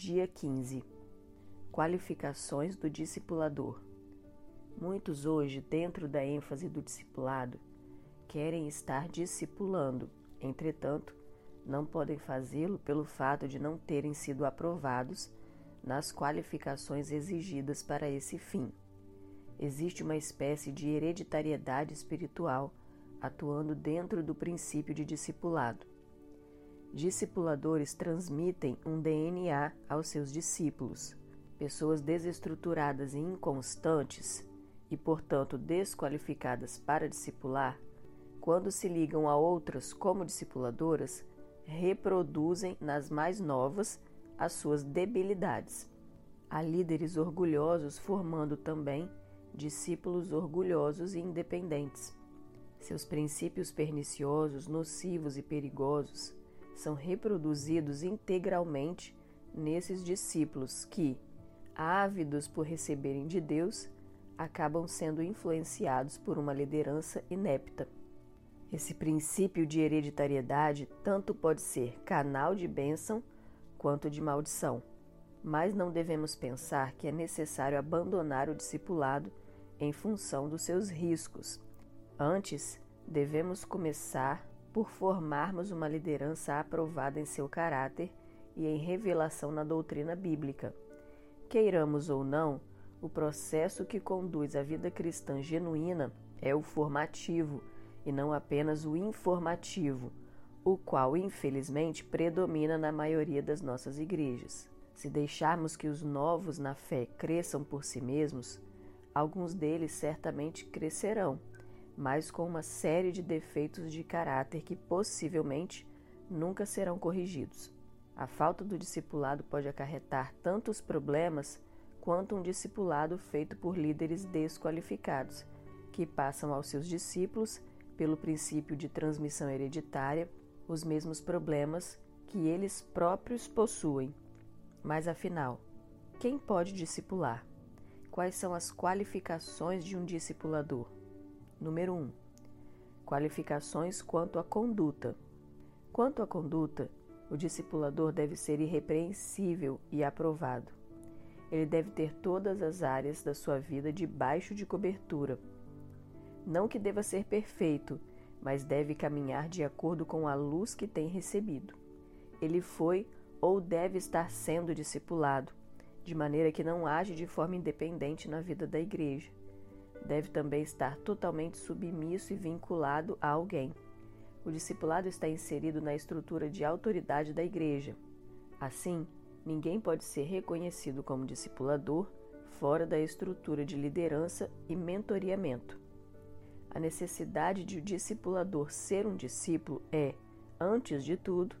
Dia 15 Qualificações do discipulador. Muitos hoje, dentro da ênfase do discipulado, querem estar discipulando, entretanto, não podem fazê-lo pelo fato de não terem sido aprovados nas qualificações exigidas para esse fim. Existe uma espécie de hereditariedade espiritual atuando dentro do princípio de discipulado. Discipuladores transmitem um DNA aos seus discípulos. Pessoas desestruturadas e inconstantes, e portanto desqualificadas para discipular, quando se ligam a outras como discipuladoras, reproduzem nas mais novas as suas debilidades. Há líderes orgulhosos formando também discípulos orgulhosos e independentes. Seus princípios perniciosos, nocivos e perigosos são reproduzidos integralmente nesses discípulos que, ávidos por receberem de Deus, acabam sendo influenciados por uma liderança inepta. Esse princípio de hereditariedade tanto pode ser canal de bênção quanto de maldição, mas não devemos pensar que é necessário abandonar o discipulado em função dos seus riscos. Antes, devemos começar por formarmos uma liderança aprovada em seu caráter e em revelação na doutrina bíblica. Queiramos ou não, o processo que conduz à vida cristã genuína é o formativo e não apenas o informativo, o qual infelizmente predomina na maioria das nossas igrejas. Se deixarmos que os novos na fé cresçam por si mesmos, alguns deles certamente crescerão, mas com uma série de defeitos de caráter que possivelmente nunca serão corrigidos. A falta do discipulado pode acarretar tantos problemas quanto um discipulado feito por líderes desqualificados, que passam aos seus discípulos, pelo princípio de transmissão hereditária, os mesmos problemas que eles próprios possuem. Mas afinal, quem pode discipular? Quais são as qualificações de um discipulador? Número 1. Um, qualificações quanto à conduta. Quanto à conduta, o discipulador deve ser irrepreensível e aprovado. Ele deve ter todas as áreas da sua vida debaixo de cobertura. Não que deva ser perfeito, mas deve caminhar de acordo com a luz que tem recebido. Ele foi ou deve estar sendo discipulado, de maneira que não age de forma independente na vida da igreja. Deve também estar totalmente submisso e vinculado a alguém o discipulado está inserido na estrutura de autoridade da igreja. Assim, ninguém pode ser reconhecido como discipulador fora da estrutura de liderança e mentoriamento. A necessidade de o discipulador ser um discípulo é, antes de tudo,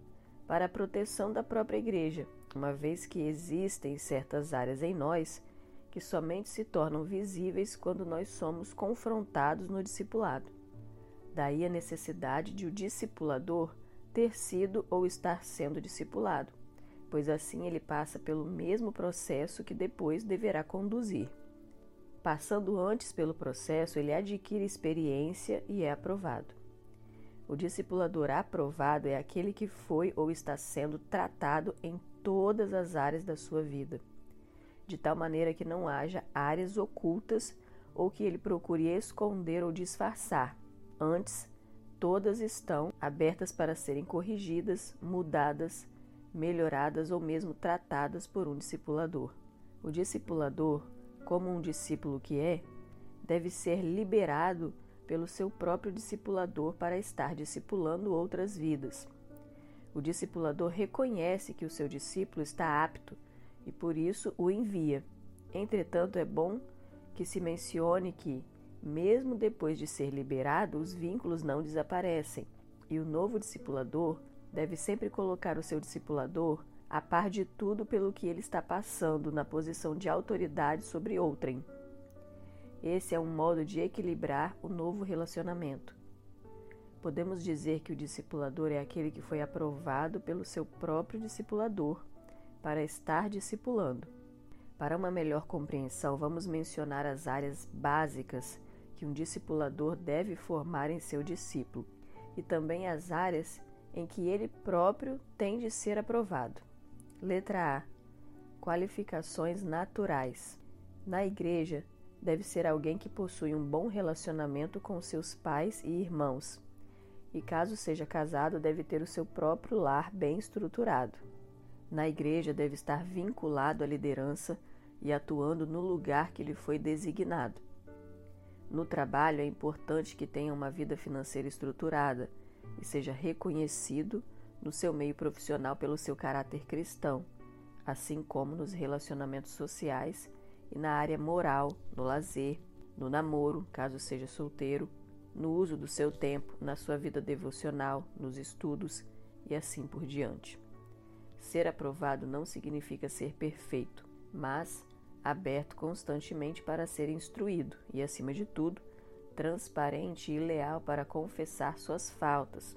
para a proteção da própria igreja, uma vez que existem certas áreas em nós que somente se tornam visíveis quando nós somos confrontados no discipulado. Daí a necessidade de o discipulador ter sido ou estar sendo discipulado, pois assim ele passa pelo mesmo processo que depois deverá conduzir. Passando antes pelo processo, ele adquire experiência e é aprovado. O discipulador aprovado é aquele que foi ou está sendo tratado em todas as áreas da sua vida, de tal maneira que não haja áreas ocultas ou que ele procure esconder ou disfarçar, Antes, todas estão abertas para serem corrigidas, mudadas, melhoradas ou mesmo tratadas por um discipulador. O discipulador, como um discípulo que é, deve ser liberado pelo seu próprio discipulador para estar discipulando outras vidas. O discipulador reconhece que o seu discípulo está apto e por isso o envia. Entretanto, é bom que se mencione que mesmo depois de ser liberado, os vínculos não desaparecem, e o novo discipulador deve sempre colocar o seu discipulador a par de tudo pelo que ele está passando na posição de autoridade sobre outrem. Esse é um modo de equilibrar o novo relacionamento. Podemos dizer que o discipulador é aquele que foi aprovado pelo seu próprio discipulador para estar discipulando. Para uma melhor compreensão, vamos mencionar as áreas básicas que um discipulador deve formar em seu discípulo e também as áreas em que ele próprio tem de ser aprovado. Letra A: Qualificações naturais. Na igreja, deve ser alguém que possui um bom relacionamento com seus pais e irmãos. E caso seja casado, deve ter o seu próprio lar bem estruturado. Na igreja, deve estar vinculado à liderança e atuando no lugar que lhe foi designado. No trabalho, é importante que tenha uma vida financeira estruturada e seja reconhecido no seu meio profissional pelo seu caráter cristão, assim como nos relacionamentos sociais e na área moral, no lazer, no namoro, caso seja solteiro, no uso do seu tempo, na sua vida devocional, nos estudos e assim por diante. Ser aprovado não significa ser perfeito, mas aberto constantemente para ser instruído e, acima de tudo, transparente e leal para confessar suas faltas.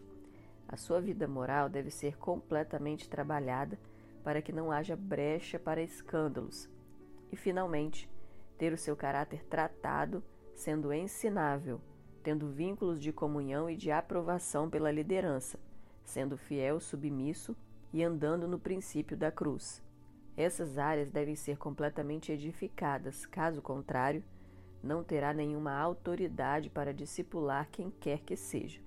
A sua vida moral deve ser completamente trabalhada para que não haja brecha para escândalos. E, finalmente, ter o seu caráter tratado, sendo ensinável, tendo vínculos de comunhão e de aprovação pela liderança, sendo fiel, submisso e andando no princípio da cruz. Essas áreas devem ser completamente edificadas, caso contrário, não terá nenhuma autoridade para discipular quem quer que seja.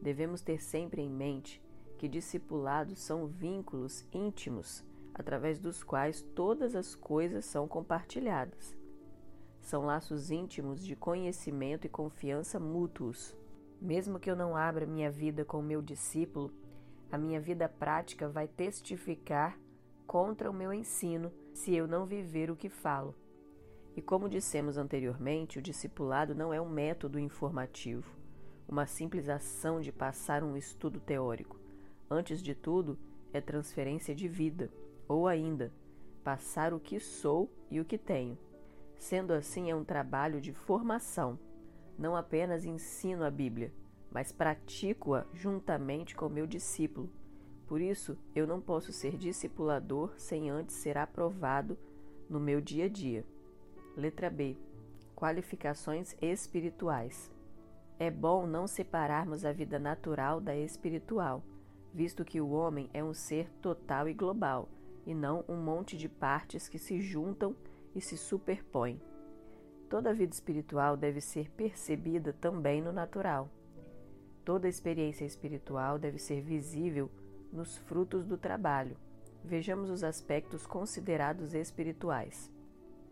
Devemos ter sempre em mente que discipulados são vínculos íntimos através dos quais todas as coisas são compartilhadas. São laços íntimos de conhecimento e confiança mútuos. Mesmo que eu não abra minha vida com meu discípulo, a minha vida prática vai testificar contra o meu ensino se eu não viver o que falo. E como dissemos anteriormente, o discipulado não é um método informativo, uma simples ação de passar um estudo teórico. Antes de tudo, é transferência de vida, ou ainda, passar o que sou e o que tenho. Sendo assim, é um trabalho de formação. Não apenas ensino a Bíblia, mas pratico-a juntamente com meu discípulo. Por isso, eu não posso ser discipulador sem antes ser aprovado no meu dia a dia. Letra B. Qualificações espirituais. É bom não separarmos a vida natural da espiritual, visto que o homem é um ser total e global, e não um monte de partes que se juntam e se superpõem. Toda a vida espiritual deve ser percebida também no natural. Toda experiência espiritual deve ser visível nos frutos do trabalho. Vejamos os aspectos considerados espirituais.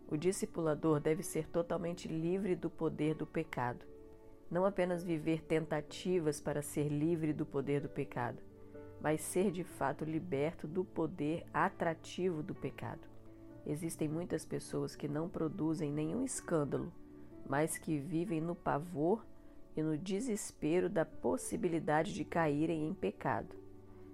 O discipulador deve ser totalmente livre do poder do pecado. Não apenas viver tentativas para ser livre do poder do pecado, mas ser de fato liberto do poder atrativo do pecado. Existem muitas pessoas que não produzem nenhum escândalo, mas que vivem no pavor e no desespero da possibilidade de caírem em pecado.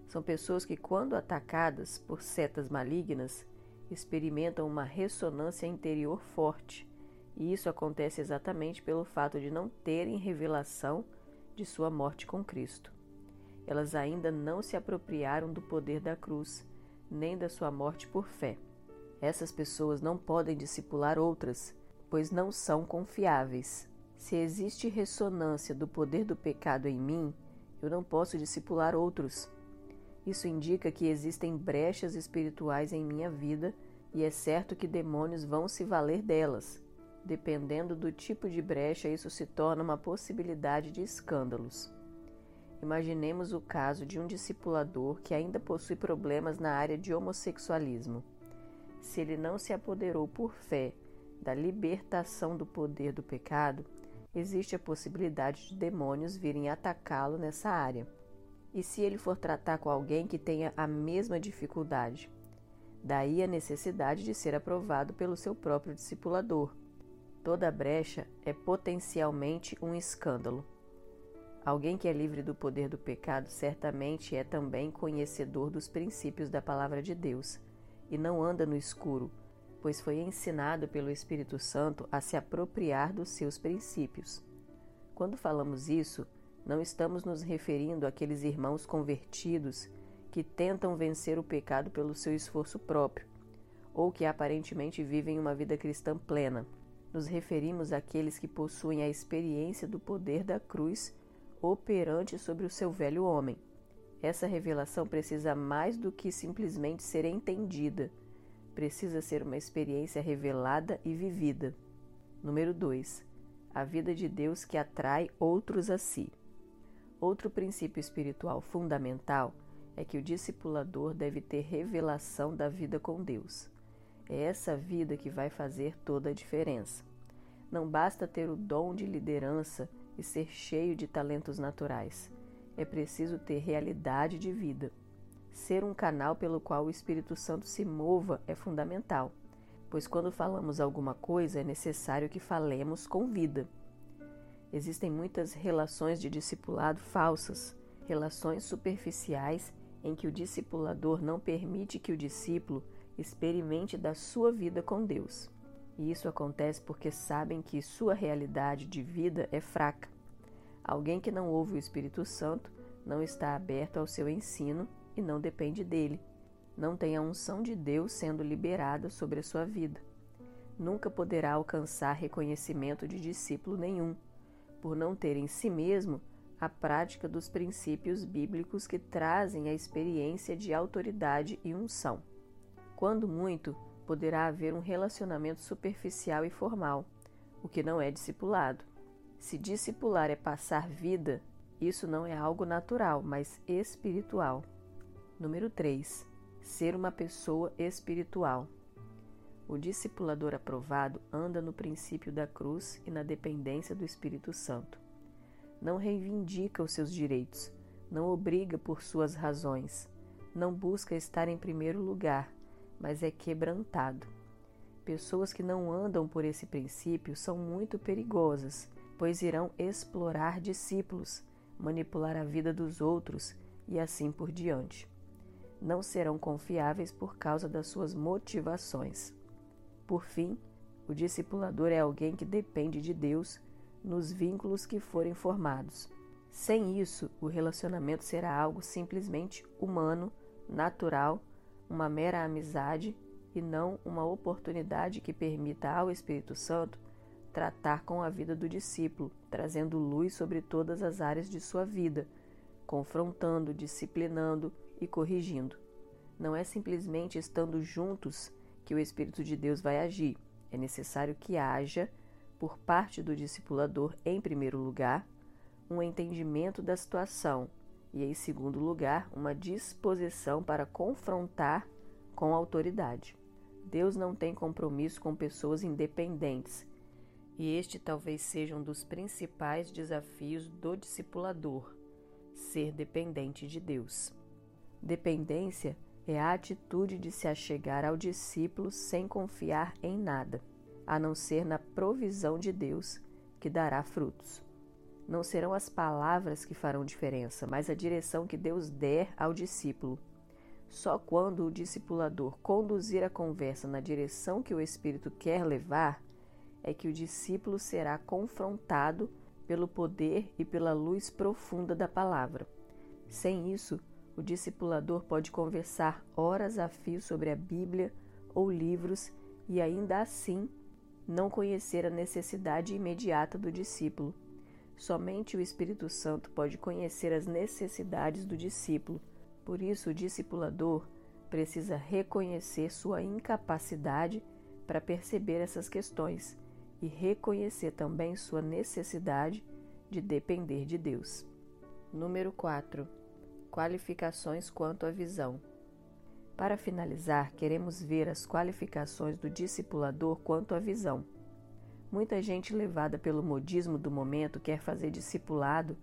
São pessoas que, quando atacadas por setas malignas, experimentam uma ressonância interior forte, e isso acontece exatamente pelo fato de não terem revelação de sua morte com Cristo. Elas ainda não se apropriaram do poder da cruz, nem da sua morte por fé. Essas pessoas não podem discipular outras, pois não são confiáveis. Se existe ressonância do poder do pecado em mim, eu não posso discipular outros. Isso indica que existem brechas espirituais em minha vida e é certo que demônios vão se valer delas. Dependendo do tipo de brecha, isso se torna uma possibilidade de escândalos. Imaginemos o caso de um discipulador que ainda possui problemas na área de homossexualismo. Se ele não se apoderou por fé da libertação do poder do pecado, existe a possibilidade de demônios virem atacá-lo nessa área. E se ele for tratar com alguém que tenha a mesma dificuldade? Daí a necessidade de ser aprovado pelo seu próprio discipulador. Toda brecha é potencialmente um escândalo. Alguém que é livre do poder do pecado certamente é também conhecedor dos princípios da palavra de Deus e não anda no escuro, pois foi ensinado pelo Espírito Santo a se apropriar dos seus princípios. Quando falamos isso, não estamos nos referindo àqueles irmãos convertidos que tentam vencer o pecado pelo seu esforço próprio, ou que aparentemente vivem uma vida cristã plena. Nos referimos àqueles que possuem a experiência do poder da cruz operante sobre o seu velho homem. Essa revelação precisa mais do que simplesmente ser entendida. Precisa ser uma experiência revelada e vivida. Número 2. A vida de Deus que atrai outros a si. Outro princípio espiritual fundamental é que o discipulador deve ter revelação da vida com Deus. É essa vida que vai fazer toda a diferença. Não basta ter o dom de liderança e ser cheio de talentos naturais. É preciso ter realidade de vida. Ser um canal pelo qual o Espírito Santo se mova é fundamental, pois quando falamos alguma coisa é necessário que falemos com vida. Existem muitas relações de discipulado falsas, relações superficiais em que o discipulador não permite que o discípulo experimente da sua vida com Deus. E isso acontece porque sabem que sua realidade de vida é fraca. Alguém que não ouve o Espírito Santo não está aberto ao seu ensino e não depende dele. Não tem a unção de Deus sendo liberada sobre a sua vida. Nunca poderá alcançar reconhecimento de discípulo nenhum, por não ter em si mesmo a prática dos princípios bíblicos que trazem a experiência de autoridade e unção. Quando muito, poderá haver um relacionamento superficial e formal, o que não é discipulado. Se discipular é passar vida, isso não é algo natural, mas espiritual. Número 3. Ser uma pessoa espiritual. O discipulador aprovado anda no princípio da cruz e na dependência do Espírito Santo. Não reivindica os seus direitos, não obriga por suas razões, não busca estar em primeiro lugar, mas é quebrantado. Pessoas que não andam por esse princípio são muito perigosas, pois irão explorar discípulos, manipular a vida dos outros e assim por diante não serão confiáveis por causa das suas motivações. Por fim, o discipulador é alguém que depende de Deus nos vínculos que forem formados. Sem isso, o relacionamento será algo simplesmente humano, natural, uma mera amizade e não uma oportunidade que permita ao Espírito Santo tratar com a vida do discípulo, trazendo luz sobre todas as áreas de sua vida, confrontando, disciplinando, e corrigindo. Não é simplesmente estando juntos que o Espírito de Deus vai agir. É necessário que haja, por parte do discipulador, em primeiro lugar, um entendimento da situação e, em segundo lugar, uma disposição para confrontar com autoridade. Deus não tem compromisso com pessoas independentes, e este talvez seja um dos principais desafios do discipulador: ser dependente de Deus. Dependência é a atitude de se achegar ao discípulo sem confiar em nada, a não ser na provisão de Deus, que dará frutos. Não serão as palavras que farão diferença, mas a direção que Deus der ao discípulo. Só quando o discipulador conduzir a conversa na direção que o Espírito quer levar, é que o discípulo será confrontado pelo poder e pela luz profunda da palavra. Sem isso, o discipulador pode conversar horas a fio sobre a Bíblia ou livros e ainda assim não conhecer a necessidade imediata do discípulo. Somente o Espírito Santo pode conhecer as necessidades do discípulo. Por isso, o discipulador precisa reconhecer sua incapacidade para perceber essas questões e reconhecer também sua necessidade de depender de Deus. Número 4 qualificações quanto à visão. Para finalizar, queremos ver as qualificações do discipulador quanto à visão. Muita gente levada pelo modismo do momento quer fazer discipulado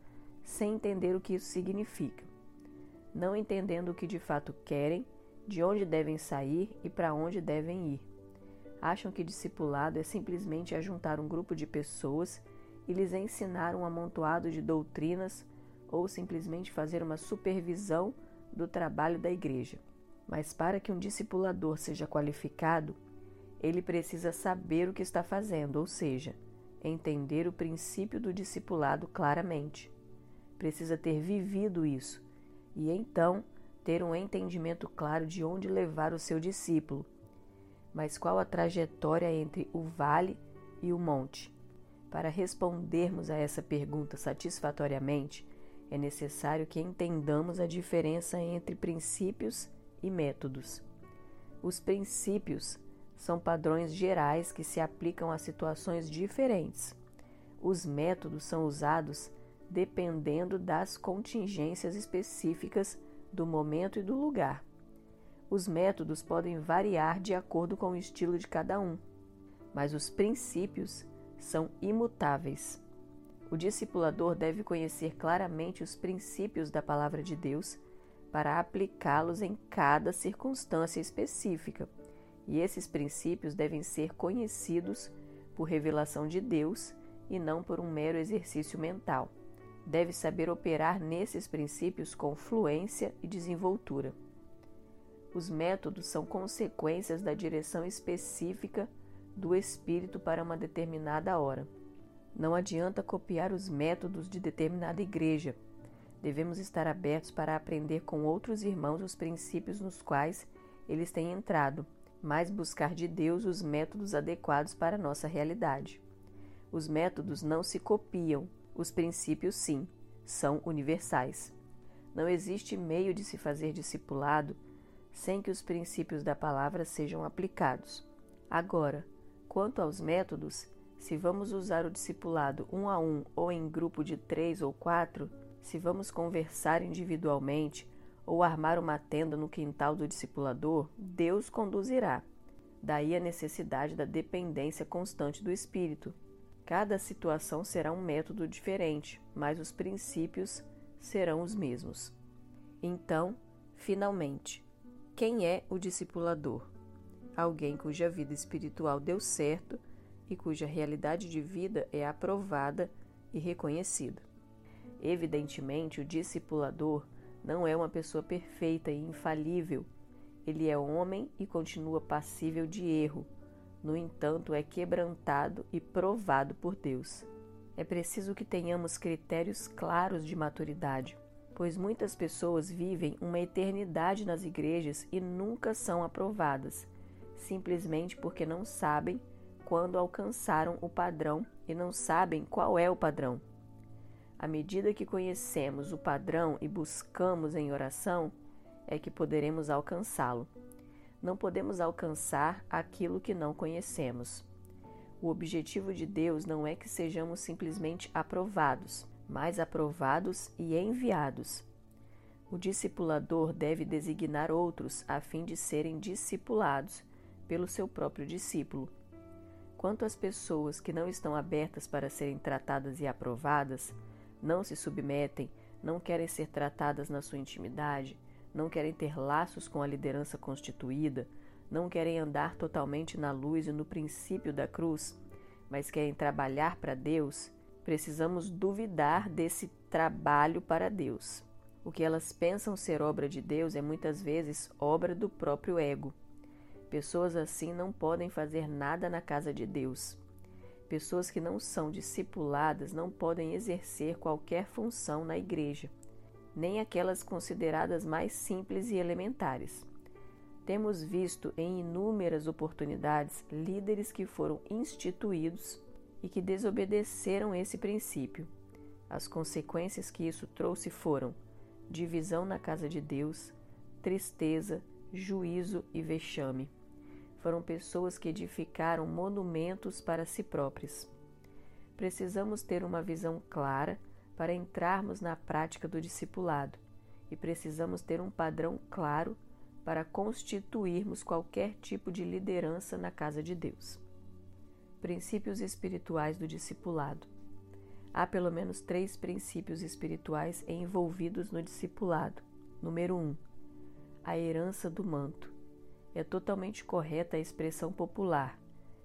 sem entender o que isso significa, não entendendo o que de fato querem, de onde devem sair e para onde devem ir. Acham que discipulado é simplesmente ajuntar um grupo de pessoas e lhes ensinar um amontoado de doutrinas ou simplesmente fazer uma supervisão do trabalho da igreja. Mas para que um discipulador seja qualificado, ele precisa saber o que está fazendo, ou seja, entender o princípio do discipulado claramente. Precisa ter vivido isso e então ter um entendimento claro de onde levar o seu discípulo. Mas qual a trajetória entre o vale e o monte? Para respondermos a essa pergunta satisfatoriamente, é necessário que entendamos a diferença entre princípios e métodos. Os princípios são padrões gerais que se aplicam a situações diferentes. Os métodos são usados dependendo das contingências específicas do momento e do lugar. Os métodos podem variar de acordo com o estilo de cada um, mas os princípios são imutáveis. O discipulador deve conhecer claramente os princípios da palavra de Deus para aplicá-los em cada circunstância específica, e esses princípios devem ser conhecidos por revelação de Deus e não por um mero exercício mental. Deve saber operar nesses princípios com fluência e desenvoltura. Os métodos são consequências da direção específica do Espírito para uma determinada hora. Não adianta copiar os métodos de determinada igreja. Devemos estar abertos para aprender com outros irmãos os princípios nos quais eles têm entrado, mas buscar de Deus os métodos adequados para a nossa realidade. Os métodos não se copiam, os princípios sim, são universais. Não existe meio de se fazer discipulado sem que os princípios da palavra sejam aplicados. Agora, quanto aos métodos, se vamos usar o discipulado um a um ou em grupo de três ou quatro, se vamos conversar individualmente ou armar uma tenda no quintal do discipulador, Deus conduzirá. Daí a necessidade da dependência constante do Espírito. Cada situação será um método diferente, mas os princípios serão os mesmos. Então, finalmente, quem é o discipulador? Alguém cuja vida espiritual deu certo e cuja realidade de vida é aprovada e reconhecida. Evidentemente, o discipulador não é uma pessoa perfeita e infalível. Ele é homem e continua passível de erro. No entanto, é quebrantado e provado por Deus. É preciso que tenhamos critérios claros de maturidade, pois muitas pessoas vivem uma eternidade nas igrejas e nunca são aprovadas, simplesmente porque não sabem quando alcançaram o padrão e não sabem qual é o padrão. À medida que conhecemos o padrão e buscamos em oração, é que poderemos alcançá-lo. Não podemos alcançar aquilo que não conhecemos. O objetivo de Deus não é que sejamos simplesmente aprovados, mas aprovados e enviados. O discipulador deve designar outros a fim de serem discipulados pelo seu próprio discípulo. Quanto às pessoas que não estão abertas para serem tratadas e aprovadas, não se submetem, não querem ser tratadas na sua intimidade, não querem ter laços com a liderança constituída, não querem andar totalmente na luz e no princípio da cruz, mas querem trabalhar para Deus, precisamos duvidar desse trabalho para Deus. O que elas pensam ser obra de Deus é muitas vezes obra do próprio ego. Pessoas assim não podem fazer nada na casa de Deus. Pessoas que não são discipuladas não podem exercer qualquer função na igreja, nem aquelas consideradas mais simples e elementares. Temos visto em inúmeras oportunidades líderes que foram instituídos e que desobedeceram esse princípio. As consequências que isso trouxe foram divisão na casa de Deus, tristeza, juízo e vexame foram pessoas que edificaram monumentos para si próprias. Precisamos ter uma visão clara para entrarmos na prática do discipulado e precisamos ter um padrão claro para constituirmos qualquer tipo de liderança na casa de Deus. Princípios espirituais do discipulado. Há pelo menos três princípios espirituais envolvidos no discipulado. Número 1. Um, a herança do manto. É totalmente correta a expressão popular: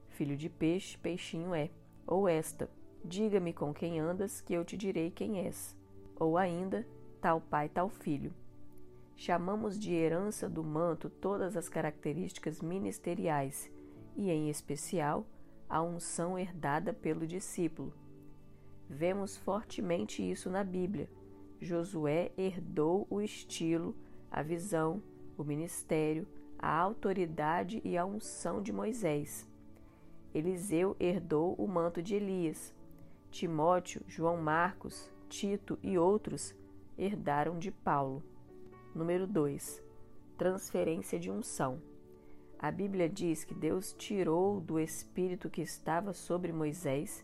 filho de peixe, peixinho é. Ou esta: diga-me com quem andas, que eu te direi quem és. Ou ainda: tal pai, tal filho. Chamamos de herança do manto todas as características ministeriais e, em especial, a unção herdada pelo discípulo. Vemos fortemente isso na Bíblia. Josué herdou o estilo, a visão, o ministério, a autoridade e a unção de Moisés. Eliseu herdou o manto de Elias. Timóteo, João Marcos, Tito e outros herdaram de Paulo. Número 2. Transferência de unção. A Bíblia diz que Deus tirou do espírito que estava sobre Moisés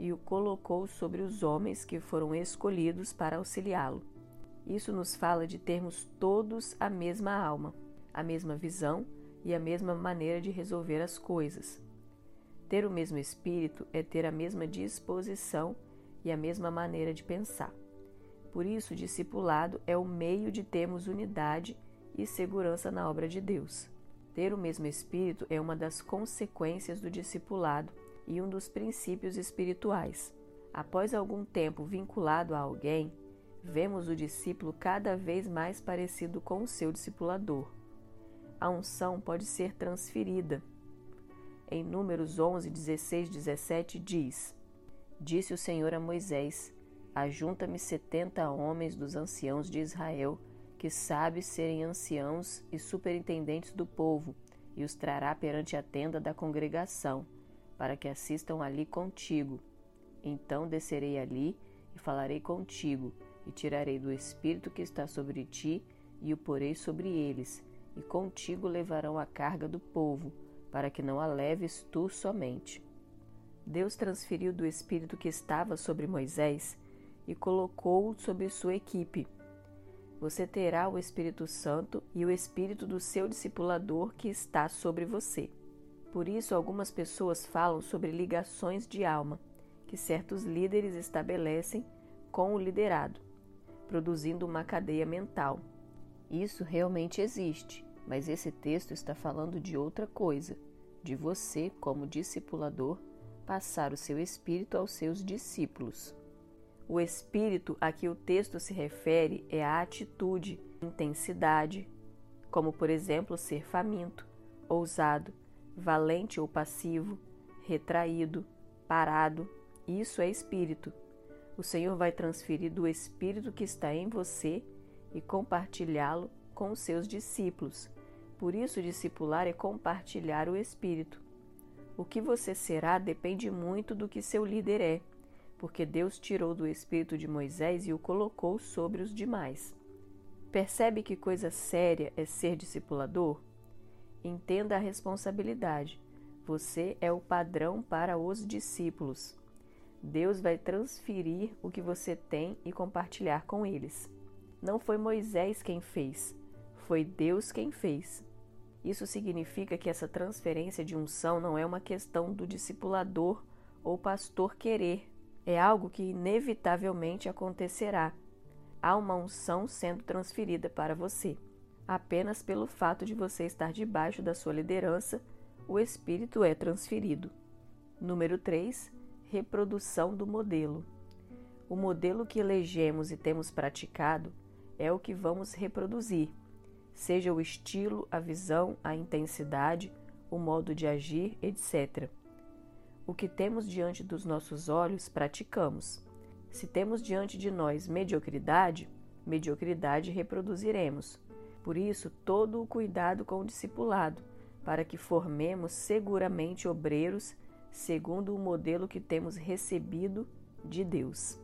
e o colocou sobre os homens que foram escolhidos para auxiliá-lo. Isso nos fala de termos todos a mesma alma, a mesma visão e a mesma maneira de resolver as coisas. Ter o mesmo espírito é ter a mesma disposição e a mesma maneira de pensar. Por isso, discipulado é o meio de termos unidade e segurança na obra de Deus. Ter o mesmo espírito é uma das consequências do discipulado e um dos princípios espirituais. Após algum tempo vinculado a alguém, vemos o discípulo cada vez mais parecido com o seu discipulador. A unção pode ser transferida. Em Números 11, 16, 17 diz: Disse o Senhor a Moisés: Ajunta-me setenta homens dos anciãos de Israel, que sabe serem anciãos e superintendentes do povo, e os trará perante a tenda da congregação para que assistam ali contigo. Então descerei ali e falarei contigo, e tirarei do espírito que está sobre ti e o porei sobre eles, e contigo levarão a carga do povo, para que não a leves tu somente. Deus transferiu do espírito que estava sobre Moisés e colocou-o sobre sua equipe. Você terá o Espírito Santo e o espírito do seu discipulador que está sobre você. Por isso, algumas pessoas falam sobre ligações de alma que certos líderes estabelecem com o liderado, produzindo uma cadeia mental. Isso realmente existe, mas esse texto está falando de outra coisa, de você, como discipulador, passar o seu espírito aos seus discípulos. O espírito a que o texto se refere é a atitude, intensidade, como por exemplo ser faminto, ousado, valente ou passivo, retraído, parado, isso é espírito. O Senhor vai transferir do espírito que está em você e compartilhá-lo com os seus discípulos. Por isso, discipular é compartilhar o espírito. O que você será depende muito do que seu líder é, porque Deus tirou do espírito de Moisés e o colocou sobre os demais. Percebe que coisa séria é ser discipulador? Entenda a responsabilidade. Você é o padrão para os discípulos. Deus vai transferir o que você tem e compartilhar com eles. Não foi Moisés quem fez, foi Deus quem fez. Isso significa que essa transferência de unção não é uma questão do discipulador ou pastor querer, é algo que inevitavelmente acontecerá. Há uma unção sendo transferida para você. Apenas pelo fato de você estar debaixo da sua liderança, o espírito é transferido. Número 3. Reprodução do modelo. O modelo que elegemos e temos praticado é o que vamos reproduzir, seja o estilo, a visão, a intensidade, o modo de agir, etc. O que temos diante dos nossos olhos, praticamos. Se temos diante de nós mediocridade, mediocridade reproduziremos. Por isso, todo o cuidado com o discipulado, para que formemos seguramente obreiros segundo o modelo que temos recebido de Deus.